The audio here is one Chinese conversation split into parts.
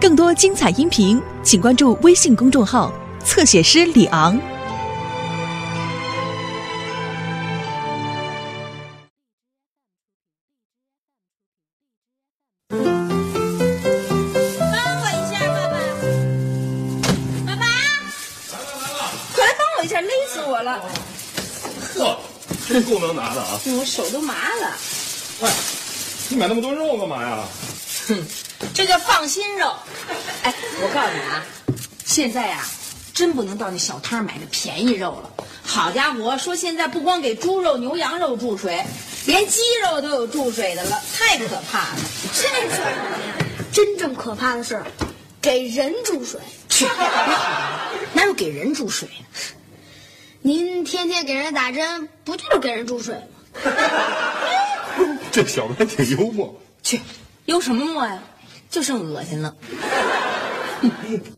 更多精彩音频，请关注微信公众号“侧写师李昂”。帮我一下，爸爸！爸爸，快来帮我一下，勒死我了！呵，真够能拿的啊！我手都麻了。哎，你买那么多肉干嘛呀？哼，放心肉。哎，我告诉你啊，现在呀、真不能到那小摊买那便宜肉了。好家伙，说现在不光给猪肉、牛羊肉注水，连鸡肉都有注水的了，太可怕了。这事儿真正可怕的是，给人注水。去，哪有给人注水？您天天给人打针，不就是给人注水吗？这小子还挺幽默。去，幽什么默呀？就剩恶心了。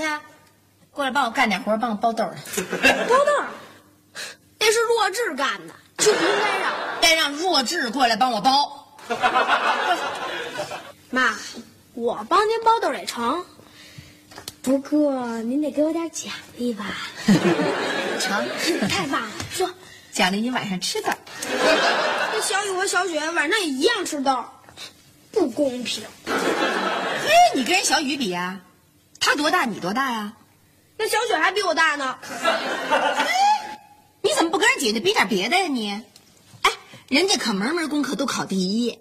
去啊？过来帮我干点活，帮我包豆。包豆儿，那是弱智干的，就不应该让该让弱智过来帮我包。妈。我帮您包豆儿也成，不过您得给我点奖励吧？成，太棒了！说，奖励你晚上吃的。那小雨和小雪晚上也一样吃豆儿，不公平。嘿，你跟人小雨比呀、他多大，你多大呀？那小雪还比我大呢。你怎么不跟人姐姐比点别的呀你？哎，人家可门门功课都考第一，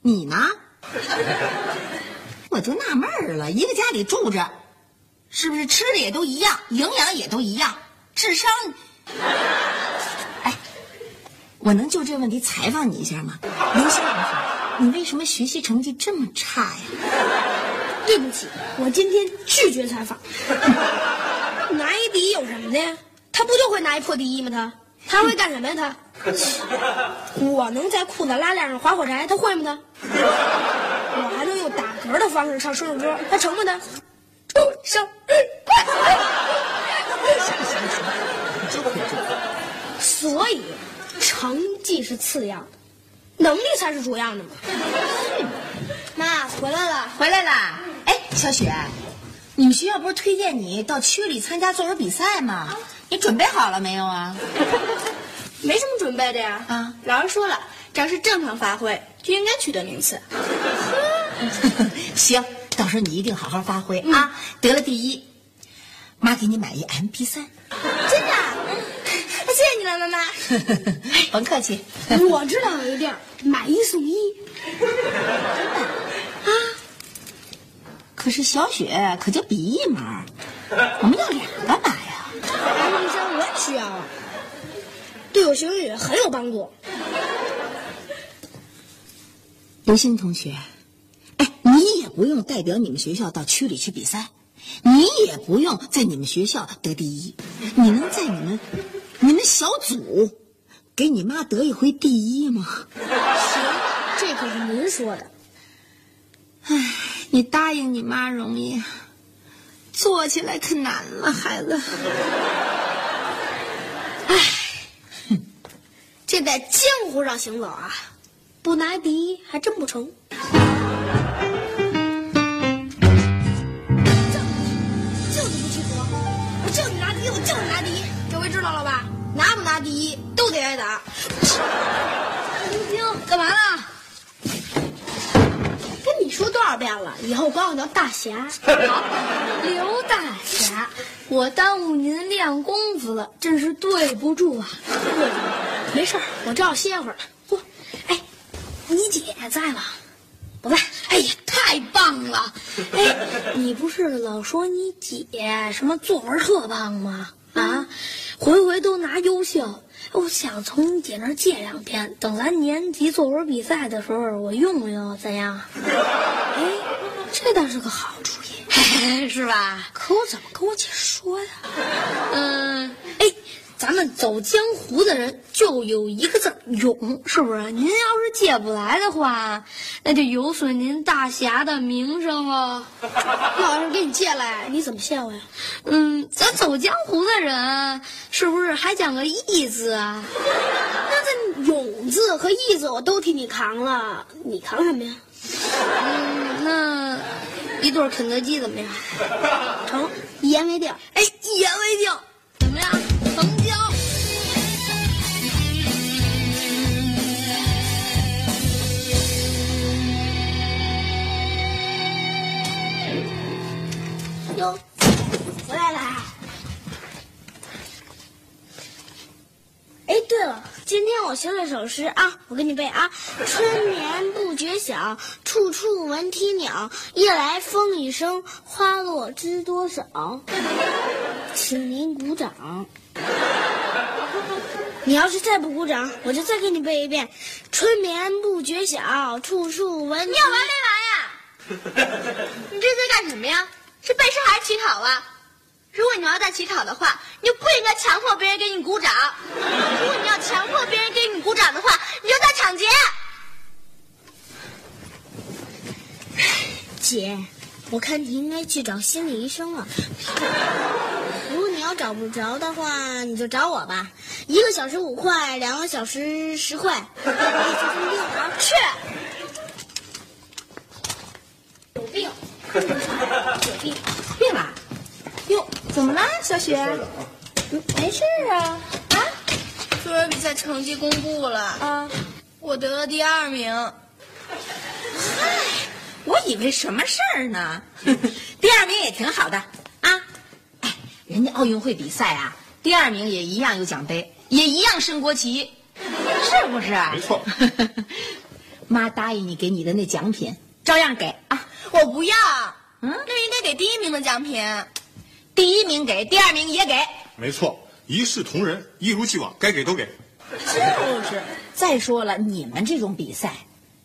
你呢？我就纳闷儿了，一个家里住着，是不是吃的也都一样，营养也都一样，智商？哎，我能就这问题采访你一下吗？刘星你为什么学习成绩这么差呀？对不起，我今天拒绝采访。拿一第一有什么的呀？他不就会拿一破第一吗？他他会干什么呀？他我能在裤子拉链上划火柴，他会吗？他我还能用打嗝的方式唱生日歌，他成吗？他祝生日快乐！所以成绩是次要的，能力才是主要的嘛。妈回来了。回来啦！哎，小雪，你们学校不是推荐你到区里参加作文比赛吗？你准备好了没有啊？没什么准备的呀。啊，老师说了，只要是正常发挥，就应该取得名次。行，到时候你一定好好发挥啊！得了第一，妈给你买一 MP 三。真的？谢谢你了，妈妈。甭客气。我知道有一地儿买一送一。啊，可是小雪可就比一门，我们要俩干嘛呀？MP 三我也需要啊，对我学英语很有帮助。刘星同学，哎，你也不用代表你们学校到区里去比赛，你也不用在你们学校得第一，你能在你们你们小组给你妈得一回第一吗？行，这可是您说的。唉，你答应你妈容易，做起来可难了，孩子。唉，这在江湖上行走啊，不拿第一还真不成。就你不听说，我就你拿第一，我就你拿第一，这回知道了吧？拿不拿第一都得挨打。干嘛呢？说多少遍了，以后管我叫大侠。好，刘大侠，我耽误您练功夫了，真是对不住啊。没事儿，我正好歇会儿呢。嚯，哎，你姐在吗？不在。哎呀，太棒了！哎，你不是老说你姐什么作文特棒吗？啊，回回都拿优秀。我想从你姐那儿借两篇，等咱年级作文比赛的时候我用用，怎样？哎，这倒是个好主意，是吧？可我怎么跟我姐说呀？嗯，哎。咱们走江湖的人就有一个字勇，是不是？您要是借不来的话，那就有损您大侠的名声了。要是给你借来，你怎么谢我呀？嗯，咱走江湖的人是不是还讲个义字啊？那这勇字和义字我都替你扛了，你扛什么呀？嗯，那一对肯德基怎么样？成，一言为定。哎，一言为定，学了首诗啊，我给你背啊：春眠不觉晓，处处闻啼鸟。夜来风雨声，花落知多少。请您鼓掌。你要是再不鼓掌，我就再给你背一遍：春眠不觉晓，处处闻。你要完没完呀？你这在干什么呀？是背诗还是乞讨啊？如果你要再乞讨的话，你就不应该强迫别人给你鼓掌；如果你要强迫别人给的话，你就在抢劫。姐，我看你应该去找心理医生了。如果你要找不着的话，你就找我吧，一个小时五块，两个小时十块。去。有病。有病，病了？哟，怎么了，小雪？没事啊。啊？作文比赛成绩公布了啊，我得了第二名。嗨，我以为什么事儿呢？第二名也挺好的啊。哎，人家奥运会比赛啊，第二名也一样有奖杯，也一样升国旗，是不是？没错。妈答应你给你的那奖品，照样给啊。我不要，嗯，那应该给第一名的奖品。第一名给，第二名也给。没错，一视同仁，一如既往，该给都给。就是，再说了，你们这种比赛，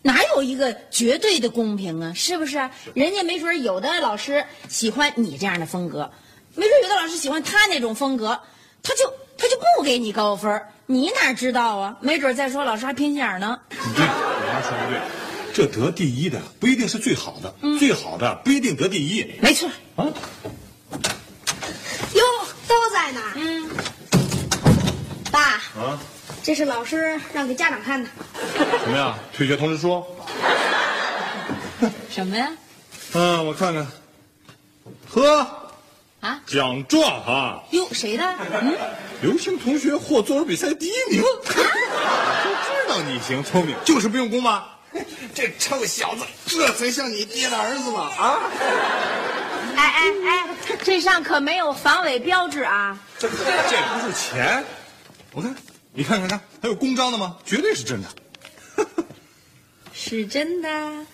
哪有一个绝对的公平啊？是不是？人家没准有的老师喜欢你这样的风格，没准有的老师喜欢他那种风格，他就他就不给你高分，你哪知道啊？没准再说老师还偏心眼呢。对，我妈说的对。这得第一的不一定是最好的，最好的不一定得第一。没错啊。哟，都在呢。嗯。爸。啊。这是老师让给家长看的。什么呀？退学通知书。什么呀？嗯，我看看。呵。啊。奖状啊。哟，谁的？嗯。刘星同学获作文比赛第一名。就知道你行，聪明，就是不用功吗？这臭小子，这才像你爹的儿子吗？啊！哎哎哎，这上可没有防伪标志啊！这这不是钱，我看，你看看看，还有公章的吗？绝对是真的。是真的，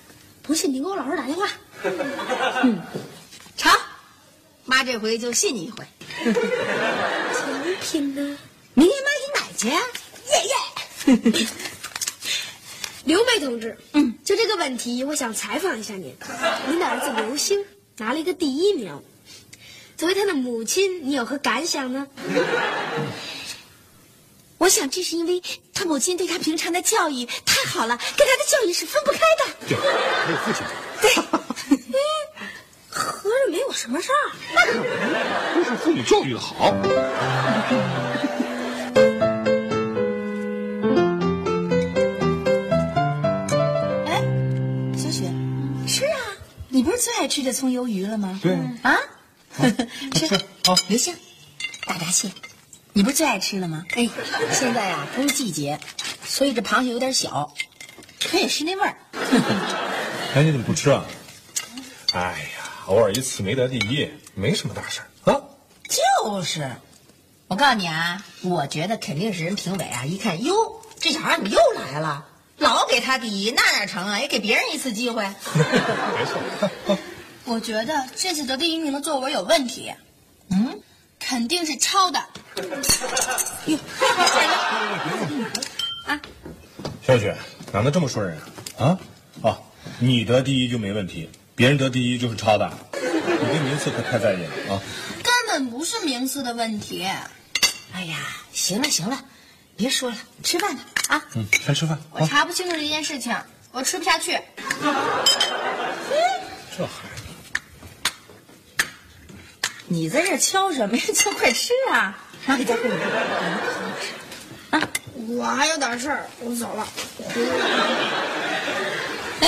不信你给我老师打电话。嗯，成，妈这回就信你一回。奖品呢？明天妈给你买去。耶耶。刘梅同志，嗯，就这个问题，我想采访一下您。您的儿子刘星拿了一个第一名，作为他的母亲，你有何感想呢？我想这是因为他母亲对他平常的教育太好了，跟他的教育是分不开的。对，还有父亲。对，合着没有什么事儿。那可不，都是父母教育的好。哎，小雪，吃啊你不是最爱吃这葱油鱼了吗？对啊，吃 好刘星，大闸蟹，你不是最爱吃的吗？哎，现在啊不是季节，所以这螃蟹有点小，可也是那味儿。哎，你怎么不吃啊？哎呀，偶尔一次没得第一，没什么大事儿啊。就是，我告诉你啊，我觉得肯定是人评委啊，一看哟，这小孩怎么又来了？老给他第一，那哪成啊？也给别人一次机会。没错。我觉得这次得第一名的作文有问题，嗯，肯定是抄的。啊小雪，哪能这么说人啊？啊哦，你得第一就没问题，别人得第一就是抄的，你对名次可太在意了啊！根本不是名次的问题。哎呀，行了行了，别说了，吃饭吧啊。嗯，先吃饭啊。我查不清楚这件事情，我吃不下去。这孩子，你在这敲什么呀？就快吃啊！拿给家慧儿。我还有点事儿，我走了。哎，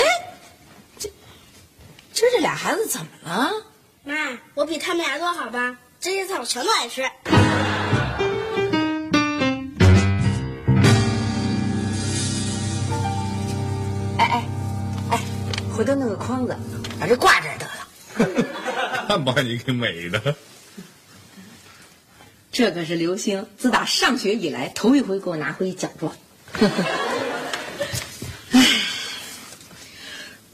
这这这俩孩子怎么了？妈，我比他们俩多好吧？这些菜我全都爱吃。哎哎哎，回头弄个筐子，把这挂这 把你给美的。这可是刘星自打上学以来头一回给我拿回奖状。唉，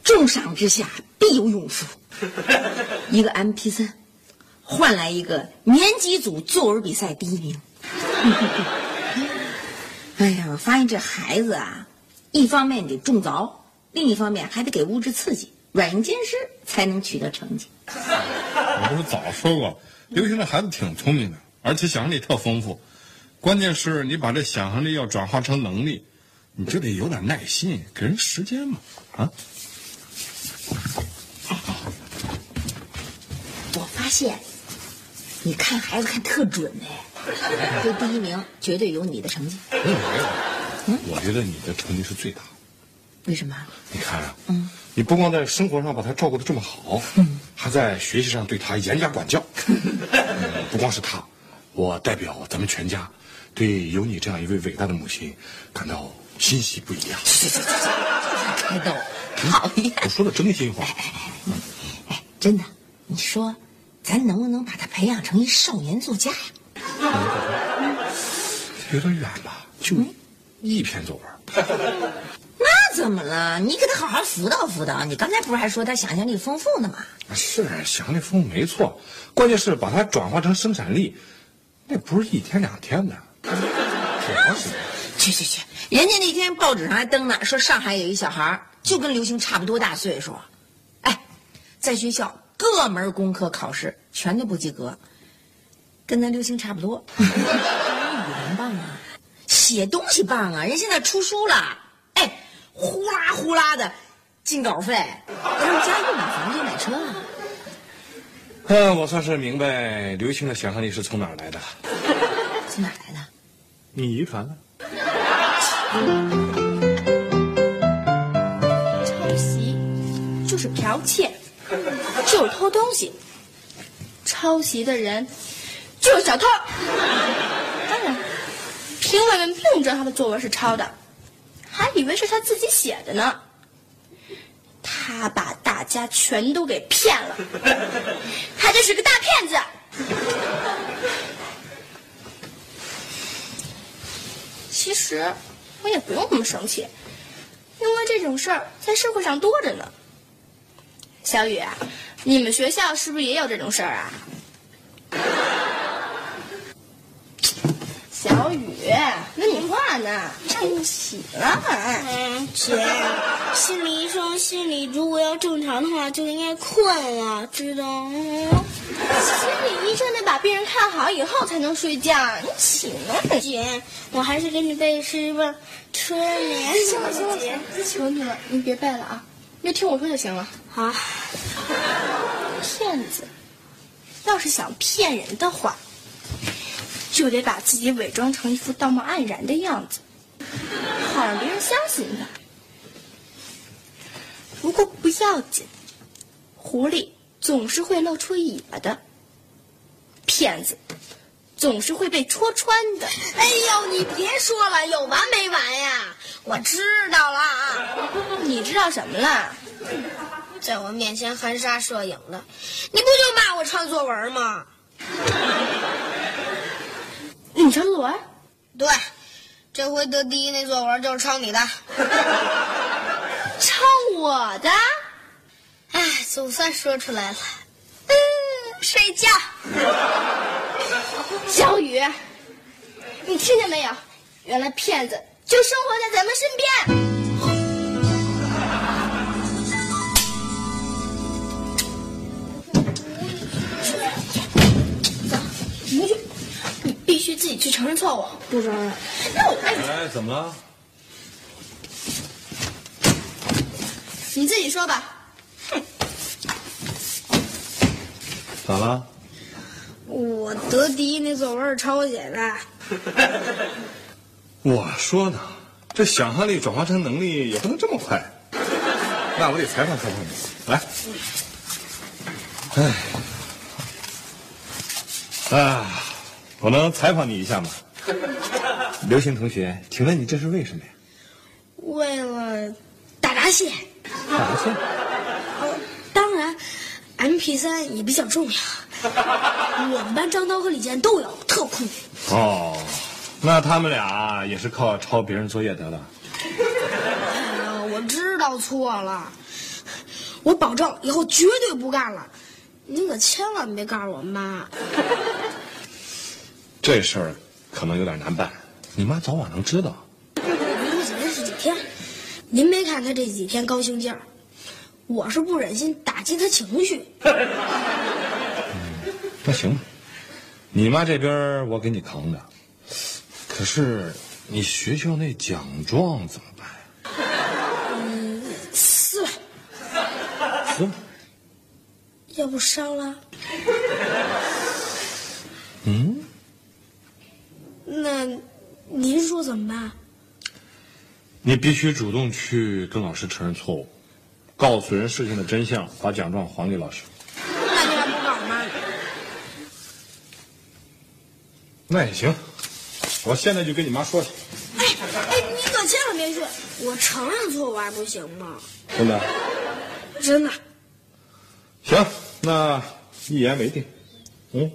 重赏之下必有勇夫。一个 MP 三，换来一个年级组作文比赛第一名。哎呀，我发现这孩子啊，一方面得重凿，另一方面还得给物质刺激，软硬兼施才能取得成绩。我不是早说过，刘星这孩子挺聪明的，而且想象力特丰富。关键是你把这想象力要转化成能力，你就得有点耐心，给人时间嘛。啊，我发现，你看孩子看特准哎，这第一名绝对有你的成绩。没有没有，我觉得你的成绩是最大的。为什么？你看啊，嗯，你不光在生活上把他照顾的这么好，嗯还在学习上对他严加管教。嗯不光是他，我代表咱们全家，对有你这样一位伟大的母亲感到欣喜不已啊！开逗，讨厌！我说的真心话。哎，真的，你说，咱能不能把他培养成一少年作家呀？有点远吧？就一篇作文。那怎么了？你给他好好辅导辅导。你刚才不是还说他想象力丰富呢吗？是想象力丰富没错，关键是把它转化成生产力，那不是一天两天的，挺长时间。去去去，人家那天报纸上还登呢，说上海有一小孩儿就跟刘星差不多大岁数，哎，在学校各门功课考试全都不及格，跟咱刘星差不多。语文棒啊，写东西棒啊，人现在出书了，哎，呼啦呼啦的进稿费，还有家又买房子买车啊。嗯，我算是明白刘星的想象力是从哪儿来的，从哪儿来的？你遗传了。抄袭就是剽窃，就是偷东西。抄袭的人就是小偷。当然，评委们并不知道他的作文是抄的，还以为是他自己写的呢。他把大家全都给骗了，他就是个大骗子。其实我也不用那么生气，因为这种事儿在社会上多着呢。小雨，你们学校是不是也有这种事儿啊？小雨，跟你话呢，不起了。嗯，姐，心理医生心理如果要正常的话，就应该困了，知道吗？心理医生得把病人看好以后才能睡觉，你起来。姐，我还是给你背诗吧，春眠。行了行了，姐，求你了，你别背了啊，你就听我说就行了。好，骗子要是想骗人的话，就得把自己伪装成一副道貌岸然的样子，好让别人相信他。不过不要紧，狐狸总是会露出尾巴的。骗子总是会被戳穿的。哎呦，你别说了，有完没完呀？我知道了啊，你知道什么了？在我面前含沙射影的，你不就骂我抄作文吗？你抄作文？对，这回得第一那作文就是抄你的。抄我的？哎，总算说出来了。嗯，睡觉。小雨，你听见没有？原来骗子就生活在咱们身边。须自己去承认错误，不承认，那我哎，哎，怎么了？你自己说吧。咋了？我得第一那作文是抄写的。我说呢，这想象力转化成能力也不能这么快。那我得采访采访你，来。哎，啊，我能采访你一下吗？刘星同学，请问你这是为什么呀？为了打闸蟹，打麻将？当然，MP 三也比较重要。我们班张涛和李健都有，特酷。哦，那他们俩也是靠抄别人作业得的。哎，我知道错了，我保证以后绝对不干了。您可千万别告诉我妈。这事儿可能有点难办，你妈早晚能知道。不几天是几天，您没看她这几天高兴劲儿，我是不忍心打击她情绪。那行吧，你妈这边我给你扛着，可是你学校那奖状怎么办呀？撕了，撕了要不烧了？嗯，那您说怎么办？你必须主动去跟老师承认错误，告诉人事情的真相，把奖状还给老师。那你还不告诉妈呢？那也行，我现在就跟你妈说去。哎哎，你可千万别去！我承认错误还不行吗？真的？真的。行，那一言为定。嗯。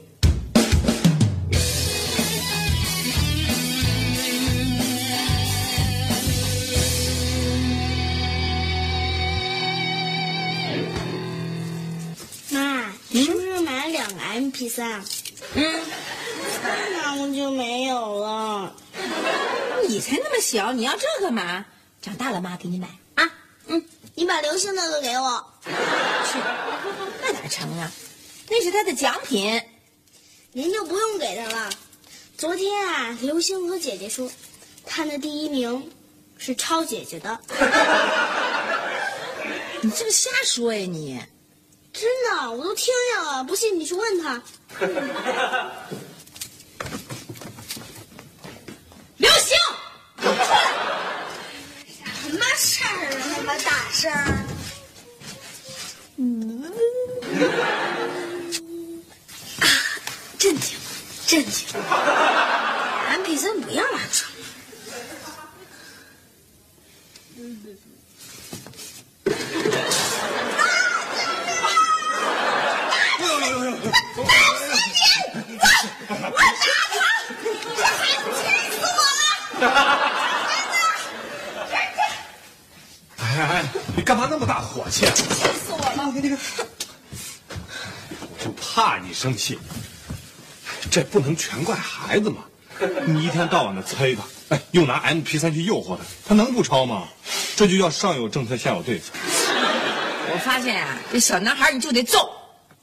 个 MP 三？嗯，那我就没有了。你才那么小，你要这干嘛？长大了妈给你买啊。嗯，你把刘星那个给我。去，那哪成啊？那是他的奖品。您就不用给他了。昨天啊，刘星和姐姐说，他的第一名是抄姐姐的。你这不瞎说呀你？真的，我都听见了。不信你去问他。刘星，什么事儿啊？那么大声儿？啊，镇静，镇静。MP 三不要乱说。哎哎哎，你干气？死我了！你说，我就怕你生气。这不能全怪孩子嘛！你一天到晚的催他，哎，又拿 MP 三去诱惑他，他能不抄吗？这就叫上有政策，下有对策。我发现啊，这小男孩你就得揍。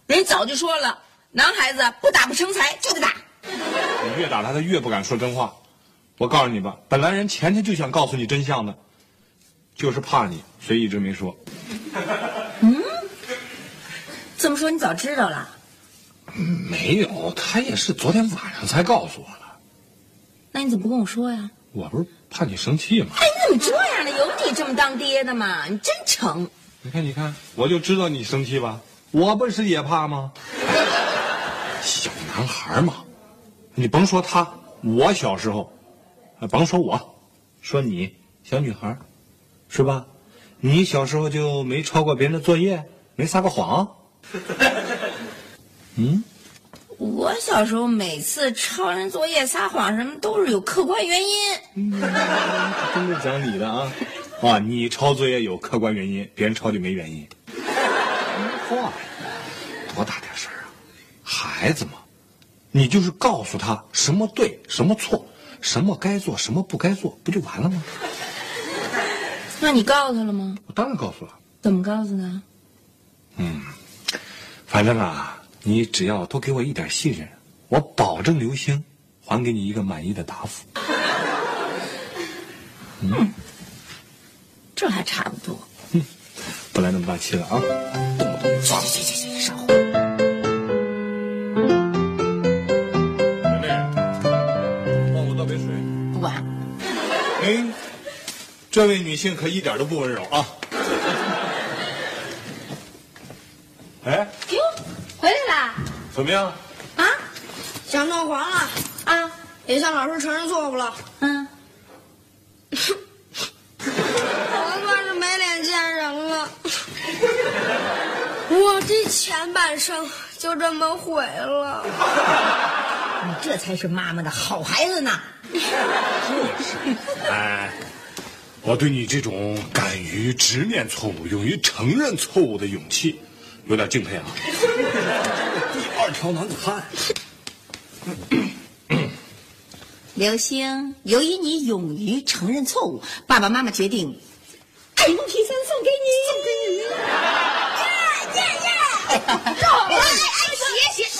人早就说了，男孩子不打不成才，就得打。你越打他，他越不敢说真话。我告诉你吧，本来人前天就想告诉你真相的，就是怕你，所以一直没说。嗯这么说你早知道了？没有，他也是昨天晚上才告诉我的。那你怎么不跟我说呀？我不是怕你生气吗？哎，你怎么这样呢？有你这么当爹的吗？你真成。你看，你看，我就知道你生气吧。我不是也怕吗？小男孩嘛，你甭说他，我小时候，甭说我，说你小女孩，是吧？你小时候就没抄过别人的作业，没撒过谎？嗯？我小时候每次抄人作业、撒谎什么，都是有客观原因。真是讲理的啊！啊，你抄作业有客观原因，别人抄就没原因。话呀，多大点事儿啊！孩子嘛，你就是告诉他什么对，什么错，什么该做，什么不该做，不就完了吗？那你告诉他了吗？我当然告诉了。怎么告诉他？嗯，反正啊。你只要多给我一点信任，我保证刘星还给你一个满意的答复。嗯，这还差不多。嗯，不来那么大气了啊！动不动行行行行，上火。妹这位女性可一点都不温柔啊！哎。哟，回来啦怎么样？啊，想弄黄了啊！也向老师承认错误了。嗯，我算是没脸见人了。我这前半生就这么毁了。你这才是妈妈的好孩子呢。就是，哎，我对你这种敢于直面错误、勇于承认错误的勇气，有点敬佩啊。二条男子汉，刘星，由于你勇于承认错误，爸爸妈妈决定爱慕皮三送给你，送给你，耶耶耶！走，来，谢谢，谢